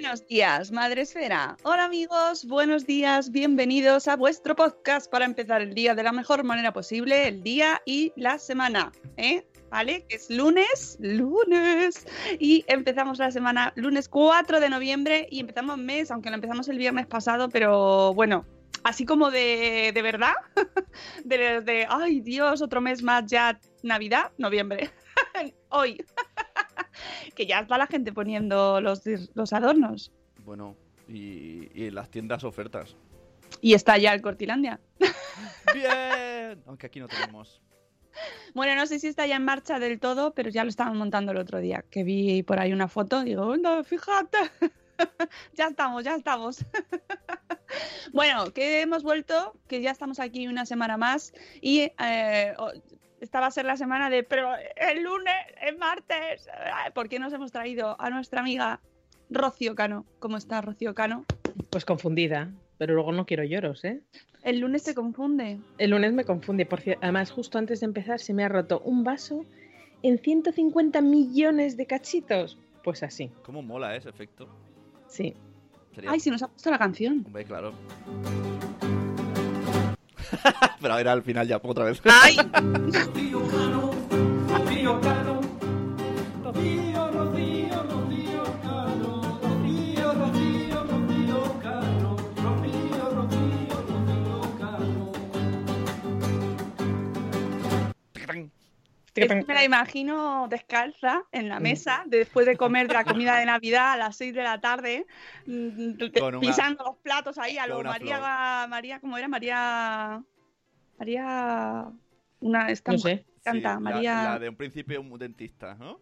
Buenos días, Madre Esfera. Hola amigos, buenos días, bienvenidos a vuestro podcast para empezar el día de la mejor manera posible, el día y la semana, ¿eh? ¿Vale? Es lunes, lunes. Y empezamos la semana lunes 4 de noviembre y empezamos mes, aunque lo empezamos el viernes pasado, pero bueno, así como de, de verdad, de, de, ay Dios, otro mes más ya, Navidad, noviembre, hoy, que ya está la gente poniendo los, los adornos. Bueno, y, y las tiendas ofertas. Y está ya el Cortilandia. Bien, aunque aquí no tenemos. Bueno, no sé si está ya en marcha del todo, pero ya lo estaban montando el otro día, que vi por ahí una foto, digo, no, fíjate, ya estamos, ya estamos. bueno, que hemos vuelto, que ya estamos aquí una semana más y eh, esta va a ser la semana de, pero el lunes, el martes, ¿por qué nos hemos traído a nuestra amiga Rocío Cano? ¿Cómo está Rocío Cano? Pues confundida, pero luego no quiero lloros, ¿eh? El lunes se confunde. El lunes me confunde, por además justo antes de empezar se me ha roto un vaso en 150 millones de cachitos. Pues así, ¿Cómo mola ese efecto? sí. Ay, si nos ha puesto la canción. Hombre, claro. Pero era al final ya, otra vez. ¡Ay! Me la imagino descalza en la mesa después de comer de la comida de Navidad a las 6 de la tarde, mm, una- pisando los platos ahí a lo María, María, ¿cómo era? María, María, una esta No sé. canta, Sí, María, La, de un príncipe un dentista, ¿no?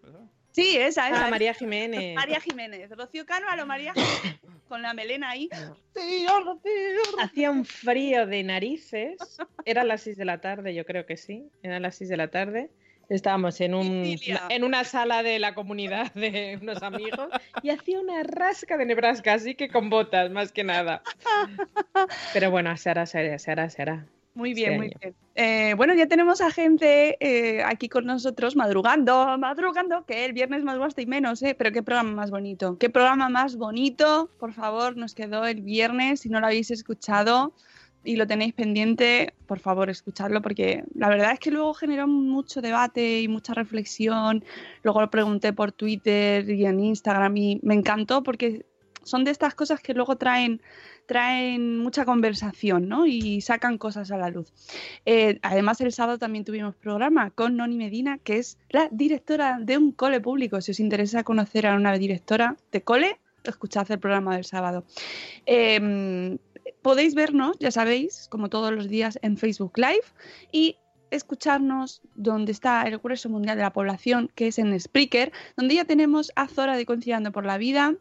Sí, esa, esa, Ah, esa. María Jiménez. María Jiménez, Rocío Cano a lo María Jiménez, con la melena ahí. No. Rocío, Rocío. Hacía un frío de narices. Era las 6 de la tarde, yo creo que sí. Era las 6 de la tarde. Estábamos en, un, en una sala de la comunidad de unos amigos y hacía una rasca de Nebraska, así que con botas, más que nada. Pero bueno, se hará, se hará, se hará, se hará. Muy bien, muy bien. Eh, bueno, ya tenemos a gente eh, aquí con nosotros madrugando, madrugando, que el viernes madrugaste y menos, ¿eh? Pero qué programa más bonito. Qué programa más bonito. Por favor, nos quedó el viernes. Si no lo habéis escuchado y lo tenéis pendiente, por favor, escuchadlo, porque la verdad es que luego generó mucho debate y mucha reflexión. Luego lo pregunté por Twitter y en Instagram y me encantó porque son de estas cosas que luego traen traen mucha conversación ¿no? y sacan cosas a la luz. Eh, además, el sábado también tuvimos programa con Noni Medina, que es la directora de un cole público. Si os interesa conocer a una directora de cole, escuchad el programa del sábado. Eh, podéis vernos, ya sabéis, como todos los días en Facebook Live y escucharnos donde está el grueso mundial de la población, que es en Spreaker, donde ya tenemos a Zora de Conciliando por la Vida,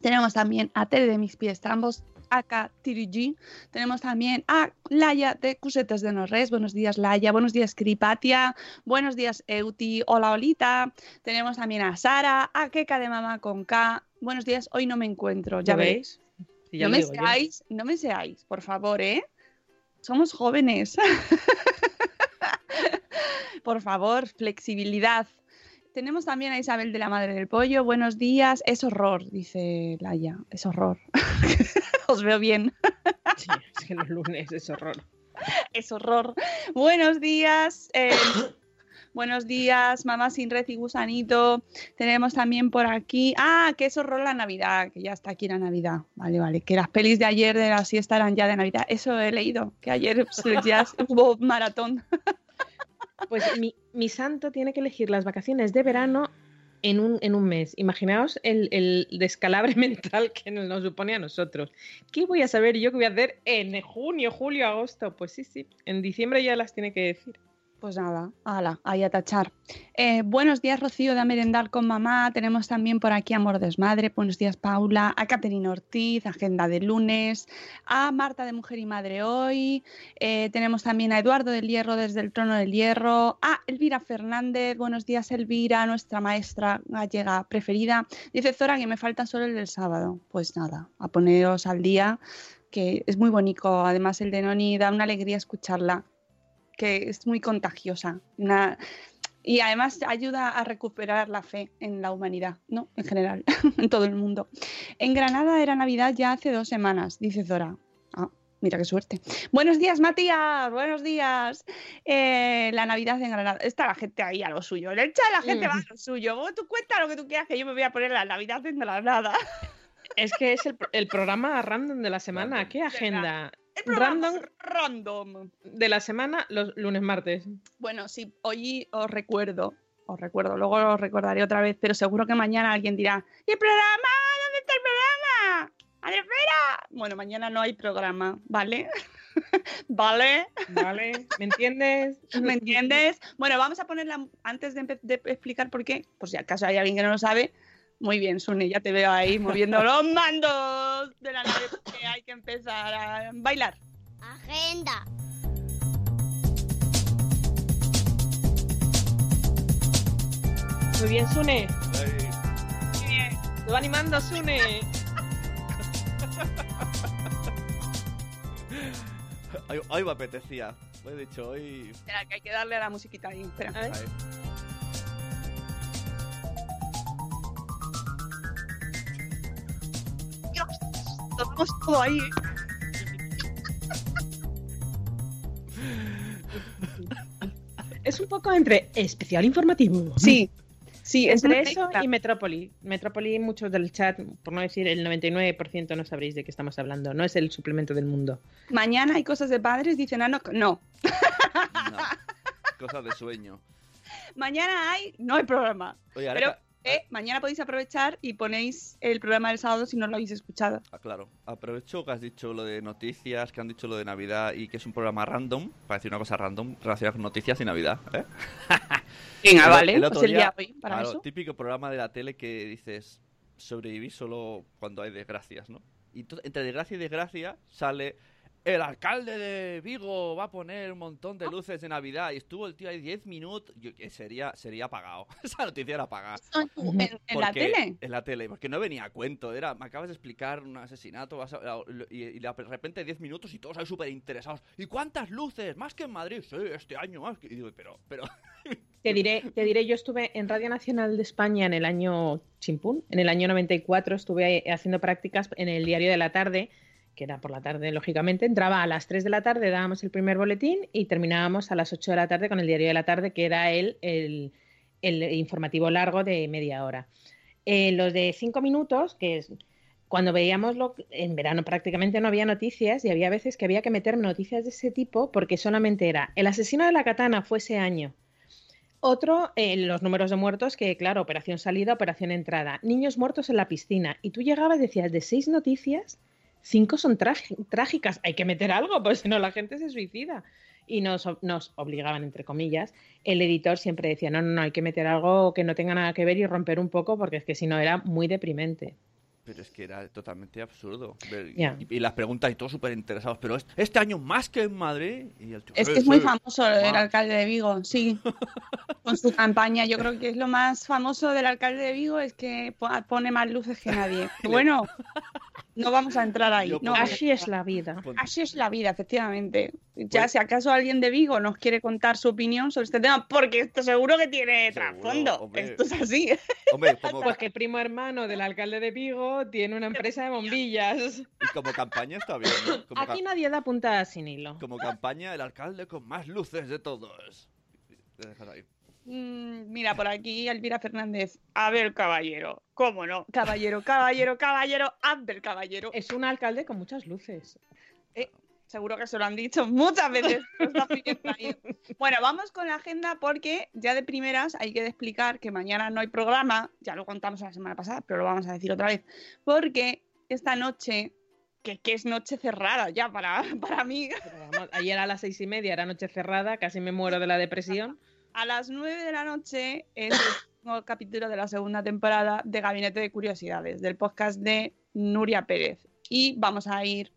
tenemos también a Tere de Mis Pies, ambos acá Tirigi. Tenemos también a Laia de Cusetas de Norres. Buenos días, Laia. Buenos días, Kripatia. Buenos días, Euti. Hola, Olita. Tenemos también a Sara, a Keka de Mamá con K. Buenos días, hoy no me encuentro, ya ¿Lo veis. Sí, ya No me yo. seáis, no me seáis, por favor, ¿eh? Somos jóvenes. por favor, flexibilidad. Tenemos también a Isabel de la Madre del Pollo. Buenos días. Es horror, dice Laia. Es horror. Os veo bien. Sí, es que los lunes es horror. Es horror. Buenos días. eh, buenos días, mamá sin red y gusanito. Tenemos también por aquí. Ah, que es horror la Navidad, que ya está aquí la Navidad. Vale, vale. Que las pelis de ayer de la siesta eran ya de Navidad. Eso he leído, que ayer pues, ya hubo maratón. Pues mi, mi santo tiene que elegir las vacaciones de verano en un, en un mes. Imaginaos el, el descalabre mental que nos, supone a nosotros. ¿Qué voy a saber yo que voy a hacer en junio, julio, agosto? Pues sí, sí. En diciembre ya las tiene que decir. Pues nada, ala, ahí a tachar. Eh, buenos días, Rocío, de A con Mamá. Tenemos también por aquí Amor Desmadre. Buenos días, Paula. A Caterina Ortiz, Agenda de Lunes. A Marta de Mujer y Madre Hoy. Eh, tenemos también a Eduardo del Hierro desde el Trono del Hierro. A Elvira Fernández. Buenos días, Elvira, nuestra maestra gallega preferida. Dice Zora que me falta solo el del sábado. Pues nada, a poneros al día, que es muy bonito. Además, el de Noni da una alegría escucharla que es muy contagiosa. Una- y además ayuda a recuperar la fe en la humanidad, ¿no? En general, en todo el mundo. En Granada era Navidad ya hace dos semanas, dice Zora. Ah, mira qué suerte. Buenos días, Matías. Buenos días. Eh, la Navidad en Granada. Está la gente ahí a lo suyo. En el chat la gente va a lo suyo. Vos tú cuenta lo que tú quieras que yo me voy a poner la Navidad en Granada. Es que es el, el programa random de la semana. ¿Qué agenda? El programa Random random. de la semana, los lunes, martes. Bueno, sí, hoy os recuerdo, os recuerdo, luego os recordaré otra vez, pero seguro que mañana alguien dirá, ¿y el programa? ¿Dónde está el programa? ¡A la espera! Bueno, mañana no hay programa, ¿vale? ¿Vale? ¿Vale? ¿Me entiendes? ¿Me entiendes? Bueno, vamos a ponerla antes de, de explicar por qué, por si acaso hay alguien que no lo sabe. Muy bien, Sune, ya te veo ahí moviendo los mandos de la nave porque hay que empezar a bailar. Agenda. Muy bien, Sune. Ay, Lo va animando, Sune. Hoy, hoy me apetecía. Lo he dicho, hoy. Espera, que hay que darle a la musiquita ahí. Espera. Ver. Ahí. Todo ahí. Es un poco entre especial informativo. Sí, sí, es Entre eso y Metrópoli. Metrópoli, muchos del chat, por no decir el 99%, no sabréis de qué estamos hablando. No es el suplemento del mundo. Mañana hay cosas de padres, dicen, ah, no, no. No. Cosas de sueño. Mañana hay, no hay programa. Oye, ahora Pero eh, mañana podéis aprovechar y ponéis el programa del sábado si no lo habéis escuchado. Ah, claro. Aprovecho que has dicho lo de noticias, que han dicho lo de Navidad y que es un programa random, para decir una cosa random relacionada con noticias y Navidad. ¿eh? Venga, El- vale, el pues el día hoy para Claro, eso. típico programa de la tele que dices sobrevivir solo cuando hay desgracias, ¿no? Y entre desgracia y desgracia sale el alcalde de Vigo va a poner un montón de luces de Navidad y estuvo el tío ahí 10 minutos, yo, que sería sería apagado. Esa noticia era apagada. ¿En, en la Porque- tele? En la tele, porque no venía a cuento. Era, me acabas de explicar un asesinato vas a- y, y de repente 10 minutos y todos ahí súper interesados. ¿Y cuántas luces? ¿Más que en Madrid? Sí, este año más. que-". Y digo, pero, pero... Te diré, te diré, yo estuve en Radio Nacional de España en el año chimpún, en el año 94, estuve haciendo prácticas en el diario de la tarde, que era por la tarde, lógicamente. Entraba a las 3 de la tarde, dábamos el primer boletín y terminábamos a las 8 de la tarde con el diario de la tarde, que era el, el, informativo largo de media hora. Eh, los de 5 minutos, que es cuando veíamos lo, en verano prácticamente no había noticias y había veces que había que meter noticias de ese tipo porque solamente era el asesino de la katana fue ese año. Otro, eh, los números de muertos, que claro, operación salida, operación entrada. Niños muertos en la piscina. Y tú llegabas y decías, de seis noticias, cinco son trágicas. Hay que meter algo, pues si no la gente se suicida. Y nos, nos obligaban, entre comillas. El editor siempre decía, no, no, no, hay que meter algo que no tenga nada que ver y romper un poco, porque es que si no era muy deprimente. Pero es que era totalmente absurdo. Y, y las preguntas y todos súper interesados. Pero es- este año más que en Madrid. Y el tío, Es "Sí, que es muy sí". famoso el alcalde de Vigo, sí. Con su campaña, yo creo que es lo más famoso del alcalde de Vigo, es que po- pone más luces que nadie. Bueno, no vamos a entrar ahí. No Así es la vida. Así es la vida, efectivamente. Ya Pues- si acaso alguien de Vigo nos quiere contar su opinión sobre este tema, porque esto seguro que tiene Seguro, trasfondo. hombre. Esto es así. Hombre, como, Pues que el primo hermano del alcalde de Vigo tiene una empresa de bombillas. y como campaña está bien, ¿no? Como, ca- Aquí nadie da puntada sin hilo. como campaña, el alcalde con más luces de todos. Te dejas ahí. Mm, Mira, por aquí Elvira Fernández. A ver, caballero. ¿Cómo no? Caballero, caballero, caballero, Abel, caballero. Es un alcalde con muchas luces. Seguro que se lo han dicho muchas veces. Bueno, vamos con la agenda porque ya de primeras hay que explicar que mañana no hay programa. Ya lo contamos la semana pasada, pero lo vamos a decir otra vez. Porque esta noche, que, que es noche cerrada ya para, para mí, vamos, ayer a las seis y media era noche cerrada, casi me muero de la depresión. A las 9 de la noche es el último capítulo de la segunda temporada de Gabinete de Curiosidades, del podcast de Nuria Pérez. Y vamos a ir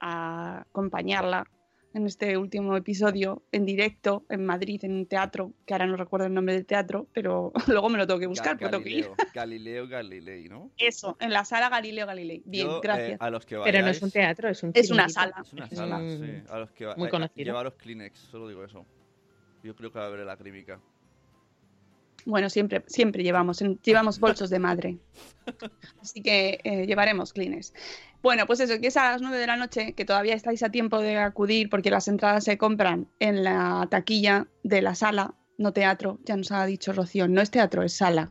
a acompañarla en este último episodio en directo en Madrid, en un teatro, que ahora no recuerdo el nombre del teatro, pero luego me lo tengo que buscar. Ga- pero tengo que ir. Galileo, Galileo Galilei, ¿no? Eso, en la sala Galileo Galilei. Bien, Yo, eh, gracias. a los que Pero no es vayáis- un teatro, es un es una sala. Es una sala, un- sí. A los que va- muy eh, conocido. Llevaros Kleenex, solo digo eso. Yo creo que va a haber la química. Bueno, siempre, siempre llevamos, llevamos bolsos de madre. Así que eh, llevaremos clines. Bueno, pues eso, que es a las 9 de la noche, que todavía estáis a tiempo de acudir porque las entradas se compran en la taquilla de la sala, no teatro, ya nos ha dicho Rocío, no es teatro, es sala.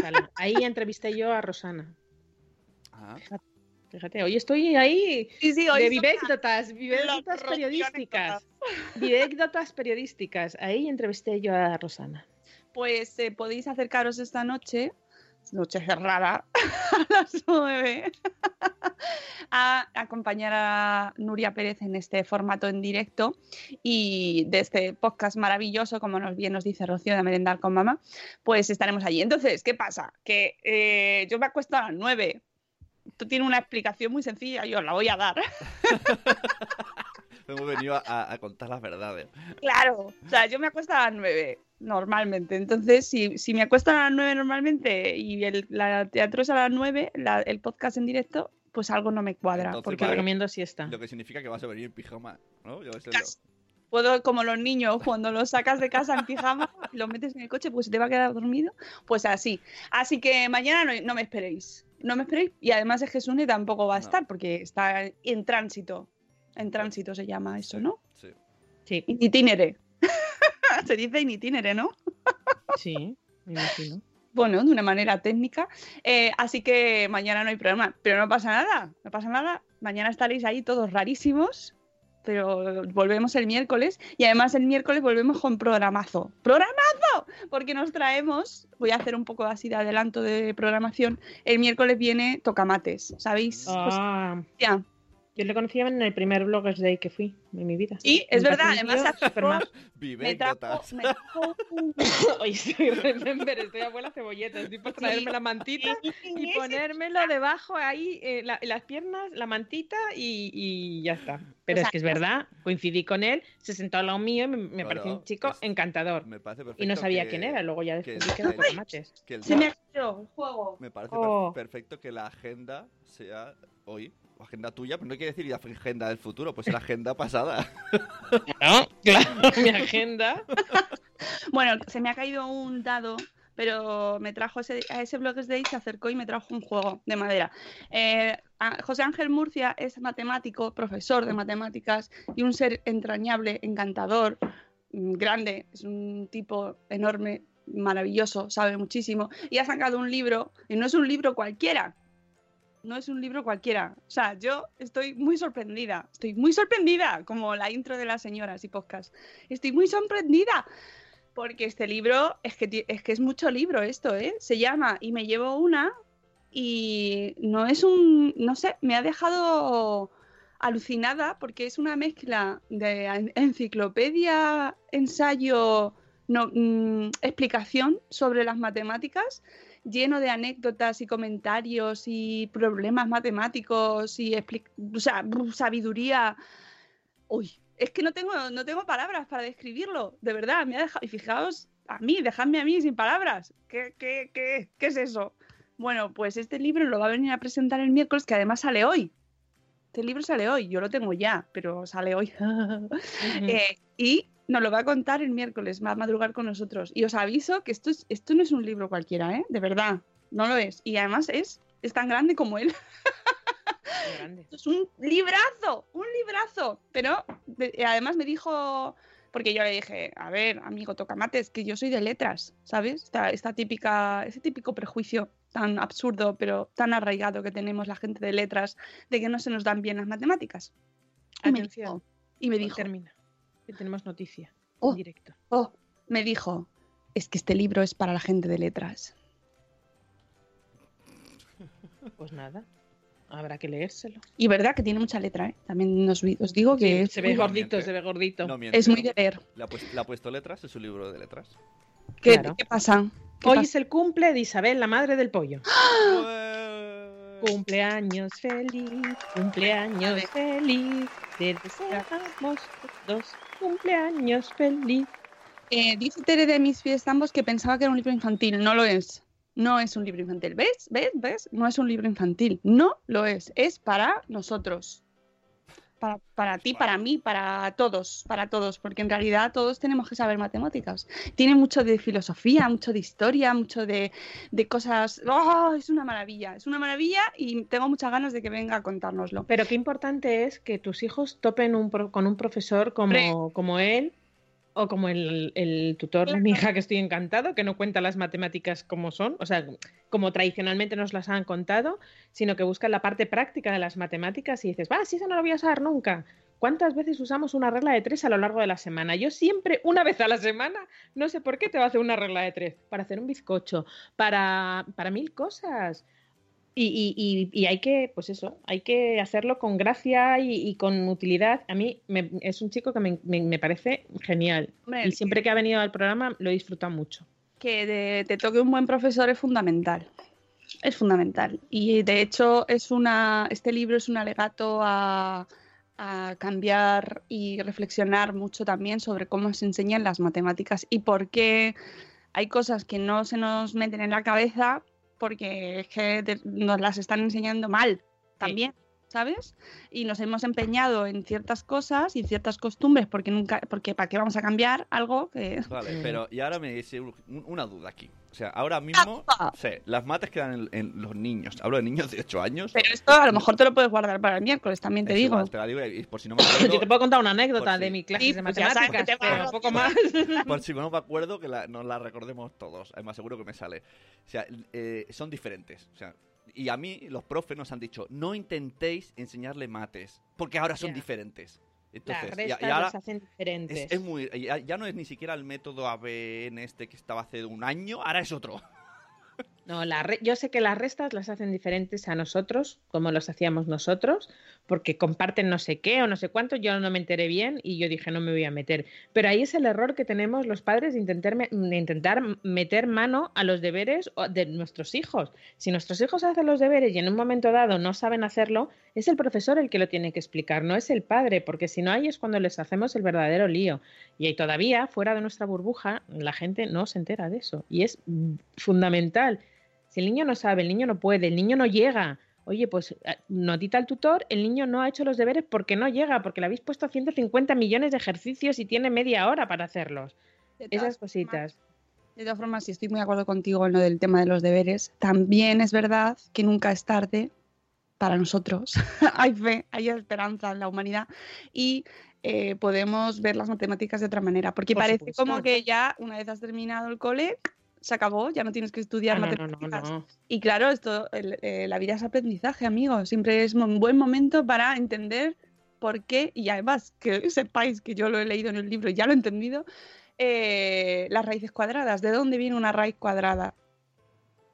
Sala. Ahí entrevisté yo a Rosana. Ah, Fíjate, hoy estoy ahí Sí, sí, de vivécdotas, vivécdotas periodísticas. Vivécdotas periodísticas. Ahí entrevisté yo a Rosana. Pues eh, podéis acercaros esta noche, noche cerrada, a las 9, a acompañar a Nuria Pérez en este formato en directo y de este podcast maravilloso, como nos bien nos dice Rocío de Merendar con Mamá, pues estaremos allí. Entonces, ¿qué pasa? Que eh, yo me acuesto a las 9. Esto tiene una explicación muy sencilla, yo os la voy a dar. hemos venido a, a contar las verdades. Claro, o sea, yo me acuesto a las 9 normalmente. Entonces, si, si me acuesto a las 9 normalmente y el la teatro es a las 9, la- el podcast en directo, pues algo no me cuadra. Entonces, porque Vale. recomiendo siesta. Lo que significa que vas a venir en pijama, ¿no? Yo puedo, como los niños, cuando los sacas de casa en pijama y los metes en el coche, pues se te va a quedar dormido. Pues así. Así que mañana no, no me esperéis. No me esperéis. Y además es que Sune tampoco va a No. estar porque está en tránsito. En tránsito se llama eso, ¿no? Sí. Sí, In itinere. se dice in itinere, ¿no? sí, me imagino. bueno, de una manera técnica. Eh, así que mañana no hay problema, pero no pasa nada, no pasa nada. Mañana estaréis ahí todos rarísimos, pero volvemos el miércoles y además el miércoles volvemos con programazo. ¡Programazo! Porque nos traemos, voy a hacer un poco así de adelanto de programación, el miércoles viene Tocamates, ¿sabéis? Pues, Ah, ya. Yo le conocía en el primer Bloggers Day que fui en mi vida. Sí, es verdad, un además tío supermajo. me trajo, me trajo un- Hoy estoy remember, estoy abuela cebolleta, estoy por traerme la mantita y ponérmelo debajo ahí, eh, la- las piernas, la mantita y, y ya está. Pero O es que es verdad, coincidí con él, se sentó al lado mío y me, me Claro, pareció un chico es- encantador. Me parece perfecto Y no sabía que- quién era, luego ya descubrí que era el- Se me ha caído el juego. Me parece Oh. perfecto que la agenda sea hoy. Agenda tuya, pero no quiere decir la agenda del futuro, pues la agenda pasada. ¿No? Claro, mi agenda. Bueno, se me ha caído un dado, pero me trajo ese, a ese Blogs Day, se acercó y me trajo un juego de madera. Eh, José Ángel Murcia es matemático, profesor de matemáticas y un ser entrañable, encantador, mm, grande, es un tipo enorme, maravilloso, sabe muchísimo y ha sacado un libro, y no es un libro cualquiera. No es un libro cualquiera. O sea, yo estoy muy sorprendida. Estoy muy sorprendida, como la intro de las señoras y podcast. Estoy muy sorprendida porque este libro es que, es que es mucho libro esto, ¿eh? Se llama Y me llevo una y no es un, no sé, me ha dejado alucinada porque es una mezcla de en- enciclopedia, ensayo, no, mm, explicación sobre las matemáticas, lleno de anécdotas y comentarios y problemas matemáticos y o sea, sabiduría. Uy, es que no tengo, no tengo palabras para describirlo, de verdad, me ha dejado, y fijaos a mí, dejadme a mí sin palabras. ¿Qué, qué, qué, qué es eso? Bueno, pues este libro lo va a venir a presentar el miércoles, que además sale hoy. Este libro sale hoy, yo lo tengo ya, pero sale hoy. Eh, y nos lo va a contar el miércoles, va a madrugar con nosotros. Y os aviso que esto, es, esto no es un libro cualquiera, ¿eh? De verdad, no lo es. Y además es, es tan grande como él. Grande. Esto es un librazo, un librazo. Pero de- eh, además me dijo, porque yo le dije, a ver, amigo tocamates, que yo soy de letras, ¿sabes? Esta, esta típica, ese típico prejuicio tan absurdo, pero tan arraigado que tenemos la gente de letras, de que no se nos dan bien las matemáticas. Y me dijo, y me dijo Termina. Que tenemos noticia. Oh. En directo. oh, me dijo, es que este libro es para la gente de letras. Pues nada. Habrá que leérselo. Y verdad que tiene mucha letra, ¿eh? También os, vi- os digo que Sí, es, se ve muy, gordito, miente. se ve gordito. Es muy de leer. Le ha, puesto, le ha puesto letras, es un libro de letras. ¿Qué, Claro. ¿qué pasa? ¿Qué Hoy pasa? es el cumple de Isabel, la madre del pollo. Ué. Cumpleaños feliz, cumpleaños feliz. Te deseamos todos cumpleaños feliz. Eh, dice Tere de mis pies ambos que pensaba que era un libro infantil. No lo es. No es un libro infantil. ¿Ves? ¿Ves? ¿Ves? No es un libro infantil. No lo es. Es para nosotros. Para, para ti, para mí, para todos, para todos, porque en realidad todos tenemos que saber matemáticas. Tiene mucho de filosofía, mucho de historia, mucho de, de cosas. ¡Oh! Es una maravilla, es una maravilla y tengo muchas ganas de que venga a contárnoslo. Pero qué importante es que tus hijos topen un pro- con un profesor como, como él o como el, el tutor de mi hija, que estoy encantado, que no cuenta las matemáticas como son, o sea, como tradicionalmente nos las han contado, sino que busca la parte práctica de las matemáticas y dices, va, si eso no lo voy a usar nunca. ¿Cuántas veces usamos una regla de tres a lo largo de la semana? Yo siempre, una vez a la semana, no sé por qué te va a hacer una regla de tres. Para hacer un bizcocho, para, para mil cosas. Y, y- y- y hay que, pues eso, hay que hacerlo con gracia y, y con utilidad. A mí me- es un chico que me, me- me parece genial. Hombre, Y siempre que ha venido al programa lo he disfrutado mucho. que de- te toque un buen profesor es fundamental. Es fundamental. Y de hecho, es una, este libro es un alegato a, a cambiar y reflexionar mucho también sobre cómo se enseñan las matemáticas y por qué hay cosas que no se nos meten en la cabeza porque es que te- nos las están enseñando mal también. ¿Sabes? Y nos hemos empeñado en ciertas cosas y en ciertas costumbres porque nunca, porque ¿para qué vamos a cambiar algo que Vale, pero y ahora me dice un- una duda aquí. O sea, ahora mismo, sí, las mates quedan en, en los niños. Hablo de niños de 8 años. Pero esto a lo mejor te lo puedes guardar para el miércoles, también te Es digo. igual, te la digo y por si no me acuerdo, Yo te puedo contar una anécdota Pues de mi clase Sí, de pues ya sabes que matemáticas, te va a pero dar poco más. por si no me acuerdo que la- nos la recordemos todos. Además, seguro que me sale. O sea, eh, son diferentes. O sea, y a mí los profes nos han dicho, no intentéis enseñarle mates, porque ahora son Ya. diferentes. Las Entonces, y- restas y, ahora las hacen diferentes. es, es muy, ya, ya no es ni siquiera el método ABN este que estaba hace un año, ahora es otro. No, la re- yo sé que las restas las hacen diferentes a nosotros, como los hacíamos nosotros, porque comparten no sé qué o no sé cuánto, yo no me enteré bien y yo dije no me voy a meter. Pero ahí es el error que tenemos los padres de intentar, intentar meter mano a los deberes de nuestros hijos. Si nuestros hijos hacen los deberes y en un momento dado no saben hacerlo, es el profesor el que lo tiene que explicar, no es el padre, porque si no ahí es cuando les hacemos el verdadero lío. Y ahí todavía, fuera de nuestra burbuja, la gente no se entera de eso. Y es fundamental. Si el niño no sabe, el niño no puede, el niño no llega. Oye, pues eh, notita al tutor, el niño no ha hecho los deberes porque no llega, porque le habéis puesto 150 millones de ejercicios y tiene media hora para hacerlos. Esas cositas. De todas formas, sí estoy muy de acuerdo contigo en lo del tema de los deberes. También es verdad que nunca es tarde para nosotros. hay fe, hay esperanza en la humanidad y eh, podemos ver las matemáticas de otra manera. Porque Por parece supuesto. como que ya una vez has terminado el cole, se acabó, ya no tienes que estudiar Ah, no, no, no, matemáticas. no. Y claro, esto, el- eh, la vida es aprendizaje, amigos. Siempre es un buen momento para entender por qué, y además que sepáis que yo lo he leído en el libro y ya lo he entendido, eh, las raíces cuadradas. ¿De dónde viene una raíz cuadrada?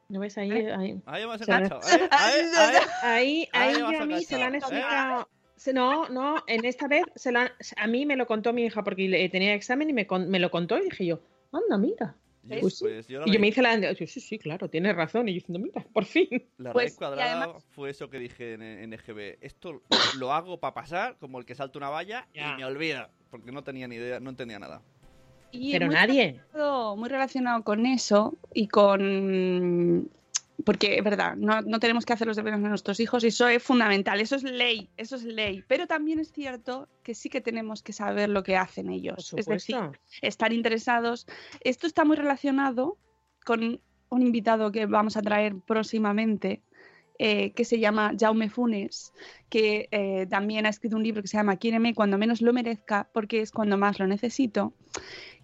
¿No ves ahí? Ahí, Ahí hemos enganchado. ¿eh? Ahí, ahí. ahí, Ahí a mí se la han ¿eh? explicado. No, no, en esta vez se la han- a mí me lo contó mi hija porque tenía examen y me, con- me lo contó y dije yo, anda, mira. Yo, Pues sí. pues yo Y yo me hice la... yo, sí, sí, claro, tienes razón. Y yo diciendo, mira, por fin. La Pues, raíz cuadrada además- fue eso que dije en, en EGB. Esto lo hago para pasar como el que salta una valla Ya. y me olvida. Porque no tenía ni idea, no entendía nada. Y Pero muy nadie. relacionado- muy relacionado con eso y con porque es verdad, no, no tenemos que hacer los deberes de nuestros hijos y eso es fundamental, eso es ley, eso es ley. Pero también es cierto que sí que tenemos que saber lo que hacen ellos. Es decir, estar interesados. Esto está muy relacionado con un invitado que vamos a traer próximamente, eh, que se llama Jaume Funes, que eh, también ha escrito un libro que se llama Quiéreme cuando menos lo merezca, porque es cuando más lo necesito,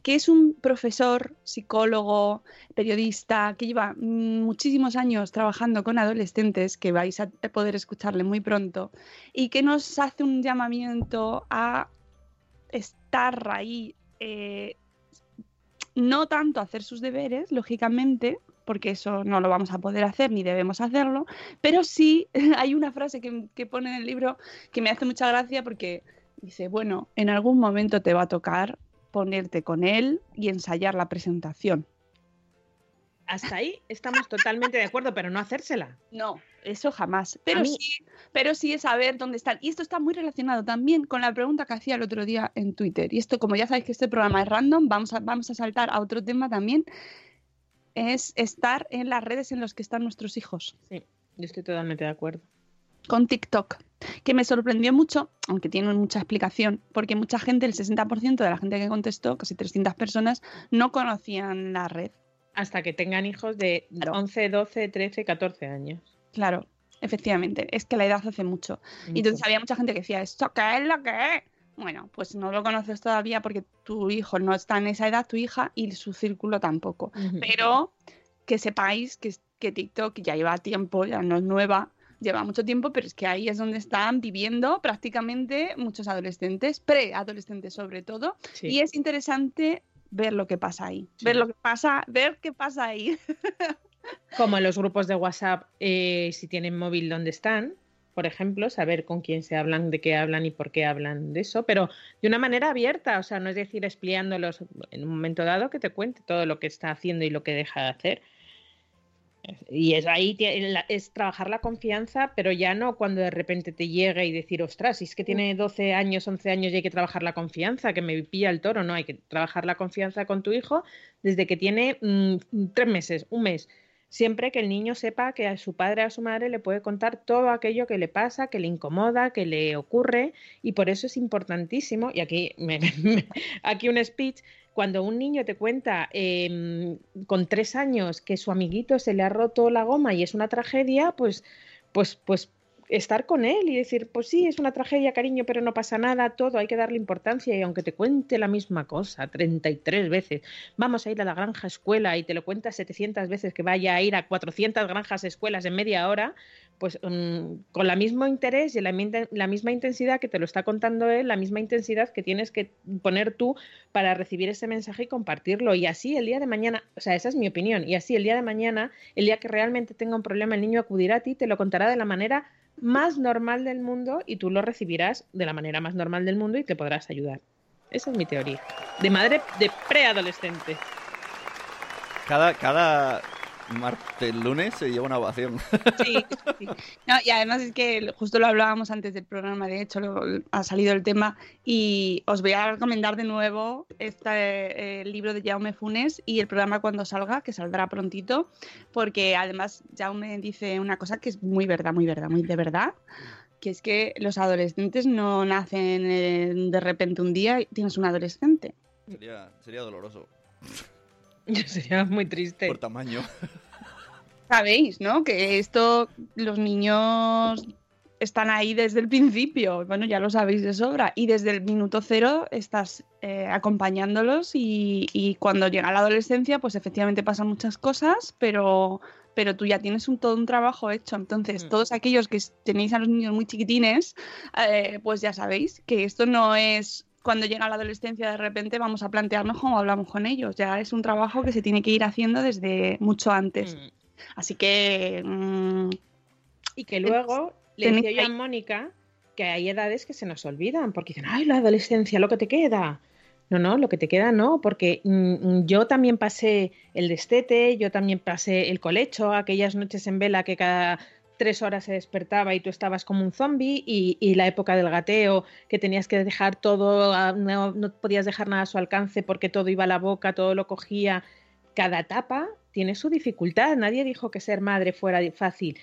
que es un profesor, psicólogo, periodista, que lleva muchísimos años trabajando con adolescentes, que vais a poder escucharle muy pronto, y que nos hace un llamamiento a estar ahí, eh, no tanto hacer sus deberes, lógicamente, porque eso no lo vamos a poder hacer ni debemos hacerlo, pero sí hay una frase que, que pone en el libro que me hace mucha gracia porque dice, bueno, en algún momento te va a tocar ponerte con él y ensayar la presentación. Hasta ahí estamos totalmente de acuerdo, pero no hacérsela. No, eso jamás. Pero mí- sí, pero sí es saber dónde están. Y esto está muy relacionado también con la pregunta que hacía el otro día en Twitter. Y esto, como ya sabéis que este programa es random, vamos a, vamos a saltar a otro tema también. Es estar en las redes en las que están nuestros hijos. Sí, yo estoy totalmente de acuerdo. Con TikTok, que me sorprendió mucho, aunque tiene mucha explicación, porque mucha gente, el 60% de la gente que contestó, casi 300 personas, no conocían la red. Hasta que tengan hijos de Claro. 11, 12, 13, 14 años. Claro, efectivamente, es que la edad hace mucho. Y entonces Mucho. había mucha gente que decía, ¿esto qué es lo que es? Bueno, pues no lo conoces todavía porque tu hijo no está en esa edad, tu hija, y su círculo tampoco. Pero que sepáis que, que TikTok ya lleva tiempo, ya no es nueva, lleva mucho tiempo, pero es que ahí es donde están viviendo prácticamente muchos adolescentes, preadolescentes sobre todo, Sí. y es interesante ver lo que pasa ahí, Sí. ver lo que pasa, ver qué pasa ahí. Como en los grupos de WhatsApp, eh, si tienen móvil, ¿dónde están? Por ejemplo, saber con quién se hablan, de qué hablan y por qué hablan de eso, pero de una manera abierta, o sea, no es decir expliándolos en un momento dado que te cuente todo lo que está haciendo y lo que deja de hacer. Y es ahí es trabajar la confianza, pero ya no cuando de repente te llega y decir, ostras, si es que tiene 12 años, 11 años y hay que trabajar la confianza, que me pilla el toro, no, hay que trabajar la confianza con tu hijo desde que tiene mm, tres meses, un mes. Siempre que el niño sepa que a su padre o a su madre le puede contar todo aquello que le pasa, que le incomoda, que le ocurre, y por eso es importantísimo, y aquí, me- aquí un speech, cuando un niño te cuenta em, con tres años que su amiguito se le ha roto la goma y es una tragedia, pues, pues, pues estar con él y decir, pues sí, es una tragedia, cariño, pero no pasa nada, todo, hay que darle importancia y aunque te cuente la misma cosa 33 veces, vamos a ir a la granja escuela y te lo cuenta 700 veces que vaya a ir a 400 granjas escuelas en media hora, pues mm, con el mismo interés y la, la misma intensidad que te lo está contando él, la misma intensidad que tienes que poner tú para recibir ese mensaje y compartirlo. Y así el día de mañana, o sea, esa es mi opinión, y así el día de mañana, el día que realmente tenga un problema, el niño acudirá a ti, te lo contará de la manera más normal del mundo y tú lo recibirás de la manera más normal del mundo y te podrás ayudar. Esa es mi teoría. De madre de preadolescente. Cada, cada martes, lunes se lleva una ovación. Sí, sí. No, y además es que justo lo hablábamos antes del programa, de hecho lo- ha salido el tema y os voy a recomendar de nuevo este eh, libro de Jaume Funes y el programa cuando salga, que saldrá prontito, porque además Jaume dice una cosa que es muy verdad, muy verdad, muy de verdad, que es que los adolescentes no nacen eh, de repente un día y tienes un adolescente. sería, sería doloroso. Sería muy triste. Por tamaño. Sabéis, ¿no? Que esto, los niños están ahí desde el principio, bueno, ya lo sabéis de sobra, y desde el minuto cero estás eh, acompañándolos y, y cuando llega la adolescencia, pues efectivamente pasan muchas cosas, pero, pero tú ya tienes un, todo un trabajo hecho. Entonces, Mm. todos aquellos que tenéis a los niños muy chiquitines, eh, pues ya sabéis que esto no es cuando llega la adolescencia de repente vamos a plantearnos cómo hablamos con ellos, ya es un trabajo que se tiene que ir haciendo desde mucho antes. Mm. Así que... mm, Y que luego le decía yo a Mónica que hay edades que se nos olvidan, porque dicen, ay, la adolescencia, lo que te queda. No, no, lo que te queda no, porque mm, yo también pasé el destete, yo también pasé el colecho, aquellas noches en vela que cada tres horas se despertaba y tú estabas como un zombie, y, y la época del gateo, que tenías que dejar todo, a- no, no podías dejar nada a su alcance porque todo iba a la boca, todo lo cogía. Cada etapa tiene su dificultad, nadie dijo que ser madre fuera fácil.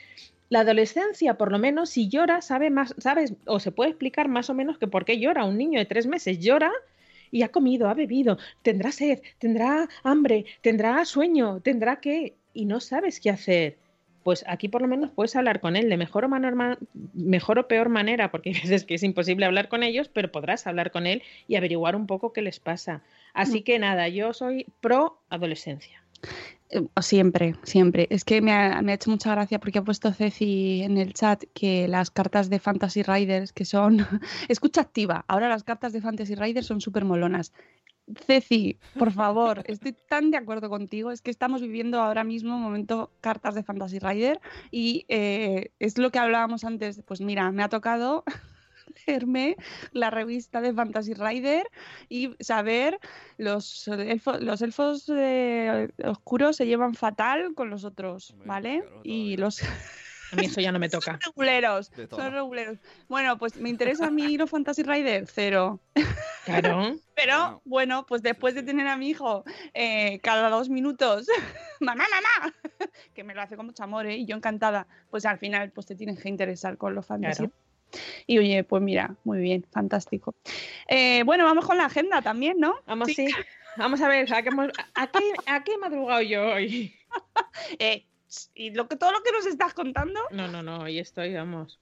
La adolescencia, por lo menos, si llora, sabe más, sabes, o se puede explicar más o menos que por qué llora. Un niño de tres meses llora y ha comido, ha bebido, tendrá sed, tendrá hambre, tendrá sueño, tendrá qué, y no sabes qué hacer. Pues aquí por lo menos puedes hablar con él de mejor o, manor- mejor o peor manera, porque hay veces que es imposible hablar con ellos, pero podrás hablar con él y averiguar un poco qué les pasa. Así que nada, yo soy pro adolescencia. Eh, Siempre, siempre. Es que me ha, me ha hecho mucha gracia porque ha puesto Ceci en el chat que las cartas de Fantasy Riders, que son. Escucha activa. Ahora las cartas de Fantasy Riders son súper molonas. Ceci, por favor, estoy tan de acuerdo contigo. Es que estamos viviendo ahora mismo un momento cartas de Fantasy Rider y eh, es lo que hablábamos antes. Pues mira, me ha tocado leerme la revista de Fantasy Rider y saber los elfos, los elfos eh, oscuros se llevan fatal con los otros, Hombre, ¿vale? claro, y los A mí eso ya no me toca. reguleros, De todo. son reguleros. Bueno, pues me interesa a mí los Fantasy Rider, cero. Claro. Pero Bueno, bueno, pues después de tener a mi hijo eh, cada dos minutos, mamá, mamá, que me lo hace con mucho amor, ¿eh? y yo encantada, pues al final pues te tienes que interesar con los. Claro. Y oye, pues mira, muy bien, fantástico. Eh, bueno, vamos con la agenda también, ¿no? Vamos, Sí. sí. Vamos a ver, ¿a qué, hemos- a qué, a qué he madrugado yo hoy? Eh, y lo que, todo lo que nos estás contando, No, no, no, hoy estoy, vamos.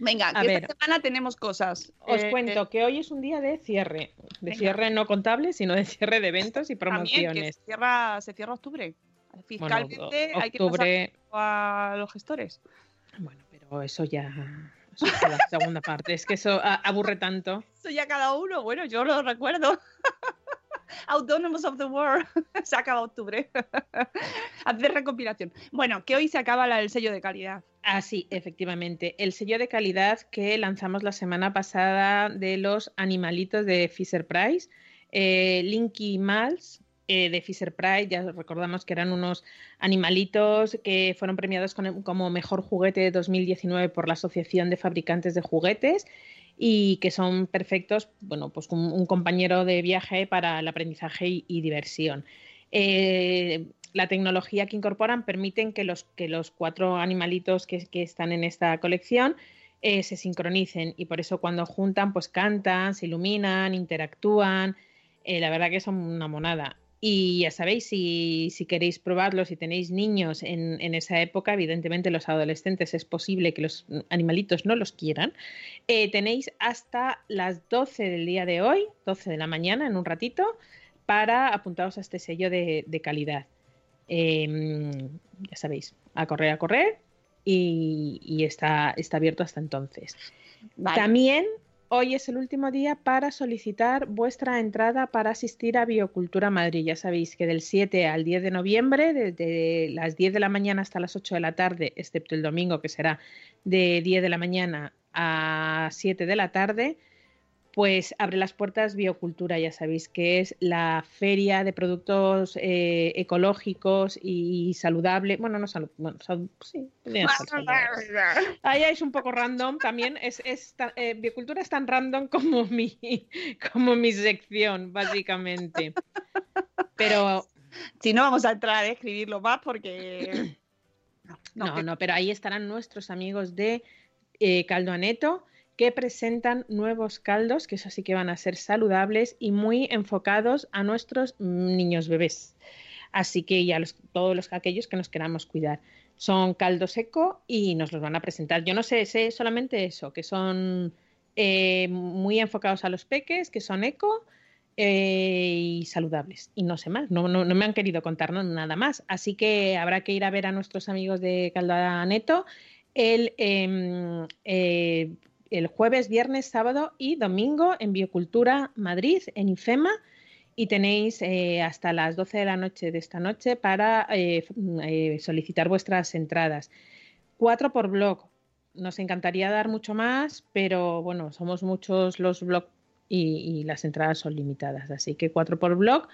Venga, A que ver. esta semana tenemos cosas. Os Eh, cuento que hoy es un día de cierre. De Venga. cierre no contable, sino de cierre de eventos y también, que promociones. se cierra, se cierra octubre. Bueno, Fiscalmente hay que pasar a los gestores. Bueno, pero eso ya. Eso es la segunda parte. Es que eso aburre tanto. Eso ya cada uno, bueno, yo lo recuerdo. Autonomous of the World. se acaba octubre. Hacer recopilación. Bueno, que hoy se acaba el sello de calidad. Ah, sí, efectivamente. El sello de calidad que lanzamos la semana pasada de los animalitos de Fisher Price, eh, Linky Mals eh, de Fisher Price, ya recordamos que eran unos animalitos que fueron premiados como mejor juguete de 2019 por la Asociación de Fabricantes de Juguetes y que son perfectos, bueno, pues un, un compañero de viaje para el aprendizaje y, y diversión. Eh, la tecnología que incorporan permiten que los, que los cuatro animalitos que, están en esta colección eh, se sincronicen y por eso cuando juntan pues cantan, se iluminan, interactúan. Eh, la verdad que son una monada. Y ya sabéis, si, si queréis probarlos, si tenéis niños en, en, esa época, evidentemente los adolescentes es posible que los animalitos no los quieran, eh, tenéis hasta las 12 del día de hoy, 12 de la mañana, en un ratito, para apuntaros a este sello de, de calidad. Eh, ya sabéis, a correr, a correr y, y está, está, abierto hasta entonces. Vale. También hoy es el último día para solicitar vuestra entrada para asistir a Biocultura Madrid. Ya sabéis que del 7 al 10 de noviembre, desde las 10 de la mañana hasta las 8 de la tarde, excepto el domingo que será de 10 de la mañana a 7 de la tarde, pues abre las puertas Biocultura, ya sabéis que es la feria de productos eh, ecológicos y saludables. Bueno, no salud, bueno, salud, sí, Ahí es un poco random también. Es, es eh, Biocultura es tan random como mi, como mi sección, básicamente. Pero. Si no, vamos a entrar a escribirlo más porque. No, no, no, pero ahí estarán nuestros amigos de eh, Caldo Aneto que presentan nuevos caldos, que eso sí que van a ser saludables y muy enfocados a nuestros niños bebés. Así que ya los, todos los aquellos que nos queramos cuidar. Son caldo seco y nos los van a presentar. Yo no sé, sé solamente eso, que son eh, muy enfocados a los peques, que son eco eh, y saludables. Y no sé más, no, no, me han querido contarnos nada más. Así que habrá que ir a ver a nuestros amigos de Caldo Neto el eh, eh, el jueves, viernes, sábado y domingo en Biocultura Madrid, en IFEMA. y tenéis eh, hasta las 12 de la noche de esta noche para eh, eh, solicitar vuestras entradas. Cuatro por blog. Nos encantaría dar mucho más, pero bueno, somos muchos los blogs y, las entradas son limitadas. Así que cuatro por blog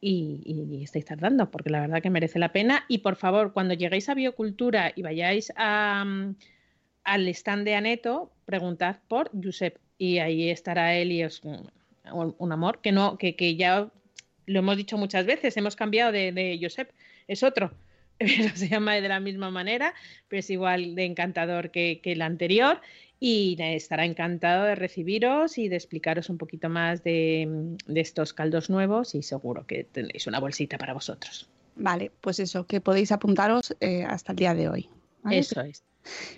y, estáis tardando, porque la verdad que merece la pena. Y por favor, cuando lleguéis a Biocultura y vayáis al stand de Aneto, preguntad por Josep y ahí estará él y es un, amor que no, que, que, ya lo hemos dicho muchas veces, hemos cambiado de, de Josep, es otro, pero se llama de la misma manera, pero es igual de encantador que, que el anterior y estará encantado de recibiros y de explicaros un poquito más de, de, estos caldos nuevos y seguro que tendréis una bolsita para vosotros. Vale, pues eso, que podéis apuntaros eh, hasta el día de hoy. Eso es.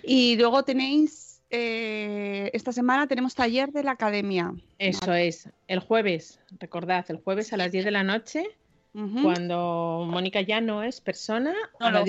Y luego tenéis eh, esta semana tenemos taller de la academia. Eso es, el jueves, recordad, el jueves a las 10 de la noche, cuando Mónica ya no es persona. No, lo,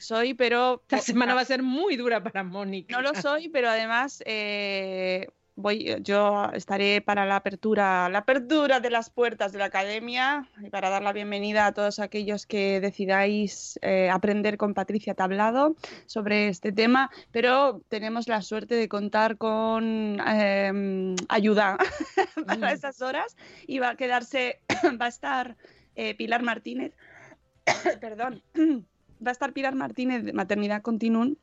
soy, pero... Esta semana va a ser muy dura para Mónica. No lo soy, pero además eh, voy, yo estaré para la apertura, la apertura de las puertas de la academia y para dar la bienvenida a todos aquellos que decidáis eh, aprender con Patricia Tablado sobre este tema, pero tenemos la suerte de contar con em, ayuda para mm. esas horas y va a quedarse, va a estar eh, Pilar Martínez, perdón, va a estar Pilar Martínez de Maternidad Continuum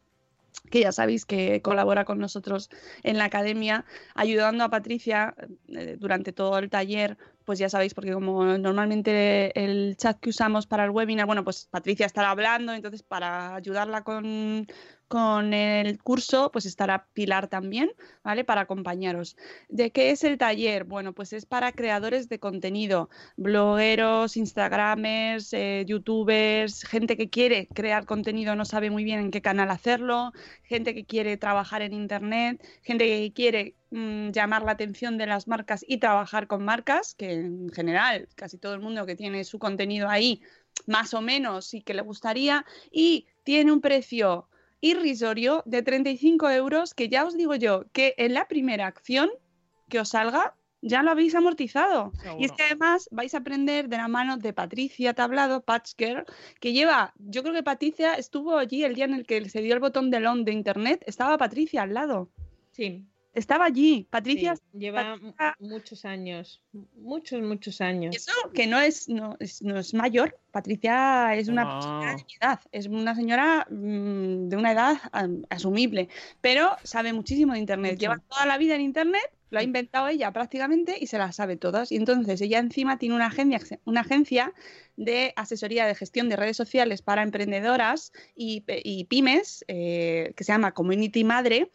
que ya sabéis que colabora con nosotros en la academia, ayudando a Patricia eh, durante todo el taller, pues ya sabéis, porque como normalmente el chat que usamos para el webinar, bueno, pues Patricia estará hablando, entonces para ayudarla con, con el curso, pues estará Pilar también, ¿vale? Para acompañaros. ¿De qué es el taller? Bueno, pues es para creadores de contenido, blogueros, instagramers, eh, youtubers, gente que quiere crear contenido, no sabe muy bien en qué canal hacerlo, gente que quiere trabajar en internet, gente que quiere mm, llamar la atención de las marcas y trabajar con marcas, que en general casi todo el mundo que tiene su contenido ahí, más o menos sí que le gustaría, y tiene un precio irrisorio de 35 euros que ya os digo yo que en la primera acción que os salga ya lo habéis amortizado. Y es que además vais a aprender de la mano de Patricia Tablado, Patch Girl, que lleva, yo creo que Patricia estuvo allí el día en el que se dio el botón de on de internet, estaba Patricia al lado. Sí. Estaba allí, Patricia. lleva muchos años, muchos, muchos años. Eso que no es, no es, mayor. Patricia es una señora de edad, es una señora mm, de una edad asumible, pero sabe muchísimo de Internet. Lleva toda la vida en Internet, lo ha inventado ella prácticamente y se las sabe todas. Y entonces ella encima tiene una agencia, una agencia de asesoría de gestión de redes sociales para emprendedoras y, pymes eh, que se llama Community Madre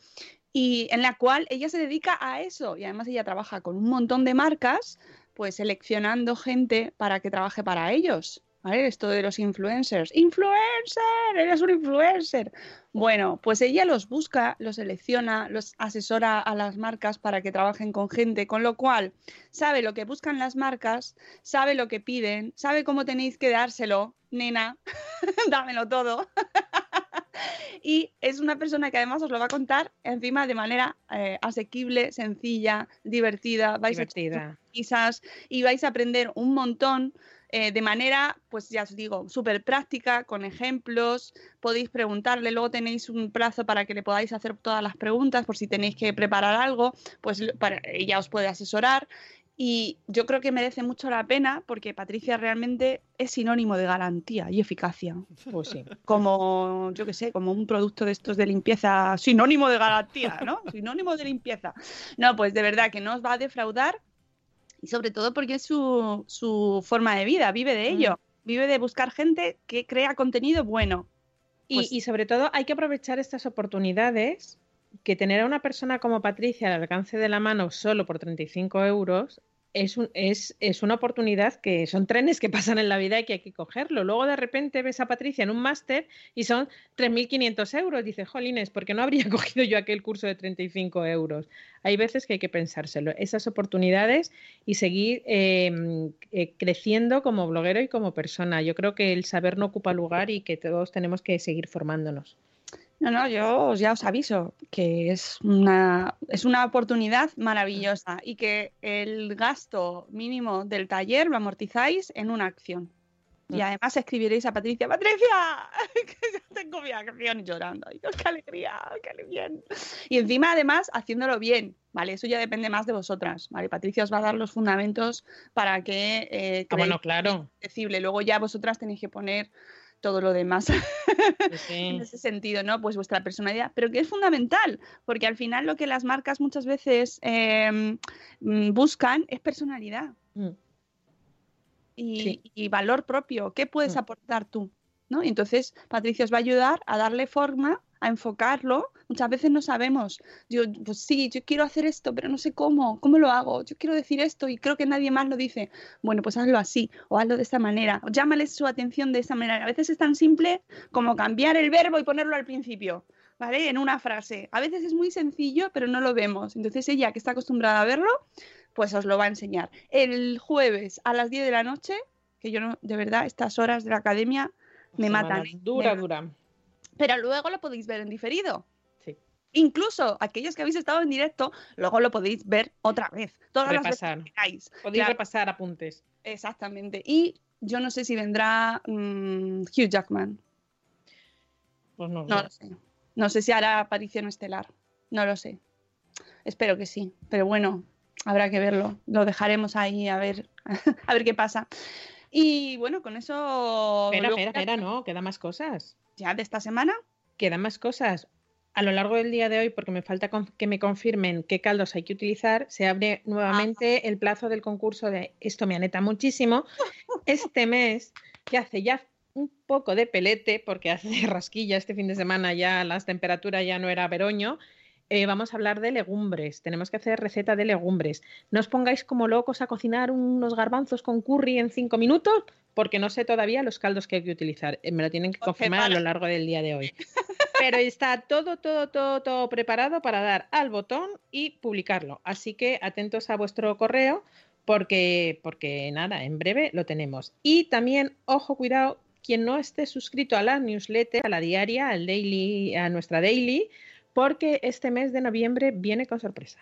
y en la cual ella se dedica a eso y además ella trabaja con un montón de marcas, pues seleccionando gente para que trabaje para ellos. ¿Vale? Esto de los influencers. ¡Influencer! ¡Eres un influencer! Bueno, pues ella los busca, los selecciona, los asesora a las marcas para que trabajen con gente, con lo cual sabe lo que buscan las marcas, sabe lo que piden, sabe cómo tenéis que dárselo, nena, dámelo todo. y es una persona que además os lo va a contar encima de manera eh, asequible, sencilla, divertida. Vais divertida. a quizás y vais a aprender un montón. Eh, de manera, pues ya os digo, súper práctica, con ejemplos, podéis preguntarle, luego tenéis un plazo para que le podáis hacer todas las preguntas por si tenéis que preparar algo, pues para, ella os puede asesorar y yo creo que merece mucho la pena porque Patricia realmente es sinónimo de garantía y eficacia. Pues sí. Como, yo qué sé, como un producto de estos de limpieza, sinónimo de garantía, ¿no? sinónimo de limpieza. No, pues de verdad que no os va a defraudar y sobre todo porque es su, su forma de vida, vive de ello. Mm. Vive de buscar gente que crea contenido bueno. y, pues y sobre todo hay que aprovechar estas oportunidades que tener a una persona como Patricia al alcance de la mano solo por 35 euros es, un, es, es, una oportunidad que son trenes que pasan en la vida y que hay que cogerlo. Luego de repente ves a Patricia en un máster y son 3.500 euros. Dices, jolines, ¿por qué no habría cogido yo aquel curso de 35 euros? Hay veces que hay que pensárselo. Esas oportunidades y seguir em, eh, creciendo como bloguero y como persona. Yo creo que el saber no ocupa lugar y que todos tenemos que seguir formándonos. No, no, yo ya os aviso que es una, es una oportunidad maravillosa y que el gasto mínimo del taller lo amortizáis en una acción. Y además escribiréis a Patricia, Patricia, que ya tengo mi acción llorando. Ay, qué alegría, qué bien. Y encima, además, haciéndolo bien, ¿vale? Eso ya depende más de vosotras, ¿vale? Patricia os va a dar los fundamentos para que eh, Ah, bueno, claro. accesible. Luego ya vosotras tenéis que poner todo lo demás Sí, en ese sentido, ¿no? Pues vuestra personalidad, pero que es fundamental, porque al final lo que las marcas muchas veces eh, mm, buscan es personalidad Mm. y, Sí. y valor propio. ¿Qué puedes Mm. aportar tú? ¿no? Y entonces Patricia os va a ayudar a darle forma, a enfocarlo. Muchas veces no sabemos. Yo, pues sí, yo quiero hacer esto, pero no sé cómo. ¿Cómo lo hago? Yo quiero decir esto y creo que nadie más lo dice. Bueno, pues hazlo así o hazlo de esta manera. O llámales su atención de esta manera. A veces es tan simple como cambiar el verbo y ponerlo al principio. ¿Vale? En una frase. A veces es muy sencillo, pero no lo vemos. Entonces ella, que está acostumbrada a verlo, pues os lo va a enseñar. El jueves a las 10 de la noche, que yo no, de verdad, estas horas de la academia me matan. Dura, Me- dura. Pero luego lo podéis ver en diferido. Sí. Incluso aquellos que habéis estado en directo, luego lo podéis ver otra vez. Todas las Repasar. veces que queráis. Podéis Claro, repasar apuntes. Exactamente. Y yo no sé si vendrá mm, Hugh Jackman. Pues no, No lo sé. No sé si hará aparición estelar. No lo sé. Espero que sí. Pero bueno, habrá que verlo. Lo dejaremos ahí a ver, a ver qué pasa. Y bueno, con eso. Espera, espera, espera, no, quedan más cosas. Ya de esta semana. Quedan más cosas. A lo largo del día de hoy, porque me falta que me confirmen qué caldos hay que utilizar, se abre nuevamente el plazo del concurso de Esto me aneta muchísimo. Este mes, que hace ya un poco de pelete, porque hace rasquilla este fin de semana, ya las temperaturas ya no era veroño. Eh, vamos a hablar de legumbres. Tenemos que hacer receta de legumbres. No os pongáis como locos a cocinar unos garbanzos con curry en cinco minutos, porque no sé todavía los caldos que hay que utilizar. Eh, Me lo tienen que confirmar a lo largo del día de hoy. Pero está todo, todo, todo, todo preparado para dar al botón y publicarlo. Así que atentos a vuestro correo porque, porque nada, en breve lo tenemos. Y también, ojo, cuidado, quien no esté suscrito a la newsletter, a la diaria, al daily, a nuestra daily, porque este mes de noviembre viene con sorpresa.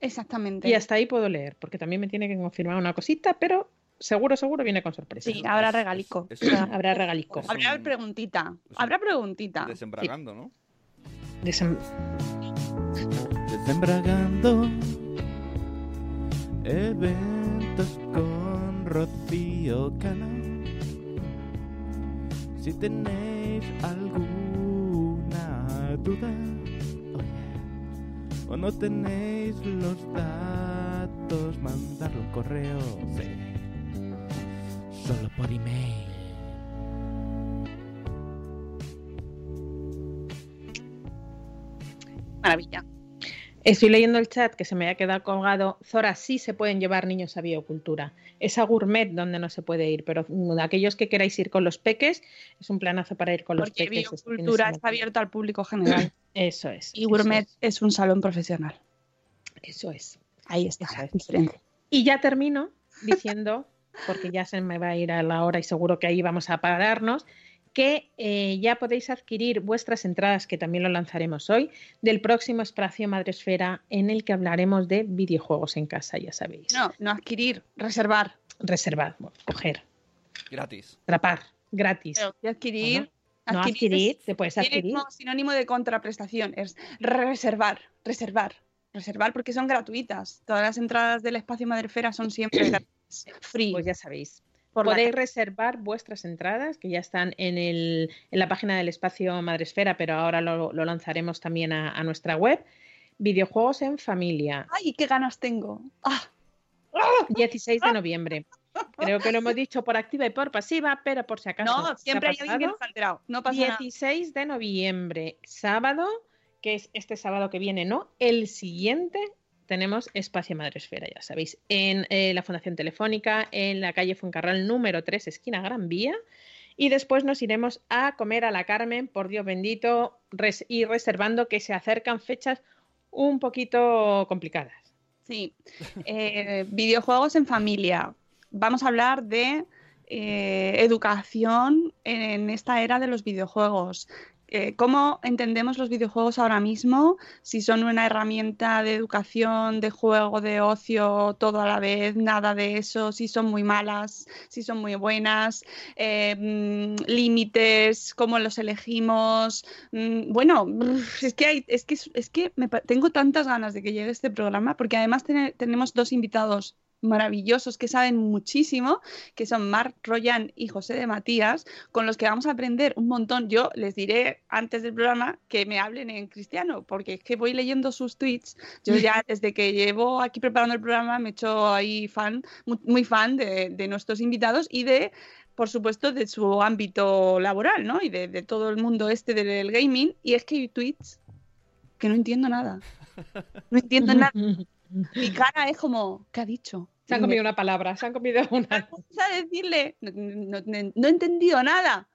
Exactamente. Y hasta ahí puedo leer, porque también me tiene que confirmar una cosita, pero seguro, seguro viene con sorpresa. Sí, habrá regalico. Es- es- Habrá regalico. Habrá un- preguntita. Habrá preguntita. Desembragando, ¿no? Desem- Desembragando eventos con Rocío Cala. Si tenéis alguna duda o no tenéis los datos, mandarlo un correo. Sí. Solo por email. Maravilla. Estoy leyendo el chat que se me había quedado colgado. Zora, sí se pueden llevar niños a biocultura. Es a gourmet donde no se puede ir, pero aquellos que queráis ir con los peques, es un planazo para ir con los Porque peques. este fin de biocultura está abierto al público general. Eso es. Y Gourmet es, es un salón profesional. Eso es. Ahí está es. Y ya termino diciendo, porque ya se me va a ir a la hora y seguro que ahí vamos a pararnos, que eh, ya podéis adquirir vuestras entradas, que también lo lanzaremos hoy, del próximo espacio Madresfera en el que hablaremos de videojuegos en casa, ya sabéis. No, no adquirir, reservar. Reservad, bueno, coger, Gratis. atrapar, gratis. Pero adquirir. no adquirir, te puedes tiene adquirir. como sinónimo de contraprestación. Es reservar, reservar, reservar porque son gratuitas. Todas las entradas del espacio Madrefera son siempre gratis. Free. Pues ya sabéis. Por Podéis reservar vuestras entradas, que ya están en, el, en la página del espacio Madresfera, pero ahora lo, lo lanzaremos también a, a nuestra web. Videojuegos en familia, ¡Ay, qué ganas tengo! ¡Ah! 16 de noviembre. Creo que lo hemos dicho por activa y por pasiva, pero por si acaso. No, siempre hay alguien que pasado. nos ha enterado. No pasa nada. 16 de noviembre, sábado, que es este sábado que viene, ¿no? El siguiente tenemos Espacio Madresfera, ya sabéis, en eh, la Fundación Telefónica, en la calle Fuencarral número 3, esquina Gran Vía. Y después nos iremos a comer a la Carmen, por Dios bendito, y reservando que se acercan fechas un poquito complicadas. Sí. Eh, videojuegos en familia. Vamos a hablar de eh, educación en esta era de los videojuegos. Eh, cómo entendemos los videojuegos ahora mismo, si son una herramienta de educación, de juego, de ocio, todo a la vez, nada de eso, si son muy malas, si son muy buenas, eh, mm, límites, cómo los elegimos. Mm, bueno, es que, hay, es que, tengo tantas ganas de que llegue este programa, porque además tene- tenemos dos invitados maravillosos que saben muchísimo, que son Marc Royan y José de Matías, con los que vamos a aprender un montón. Yo les diré antes del programa que me hablen en cristiano, porque es que voy leyendo sus tweets. Yo ya desde que llevo aquí preparando el programa me he hecho ahí fan, muy, fan de, de nuestros invitados y de por supuesto, de su ámbito laboral, ¿no? Y de, de todo el mundo este del gaming. Y es que hay tweets que no entiendo nada. No entiendo nada. Mi cara es como, ¿qué ha dicho? Se han comido una palabra, se han comido una. Vamos a decirle, no, no- no- no he entendido nada.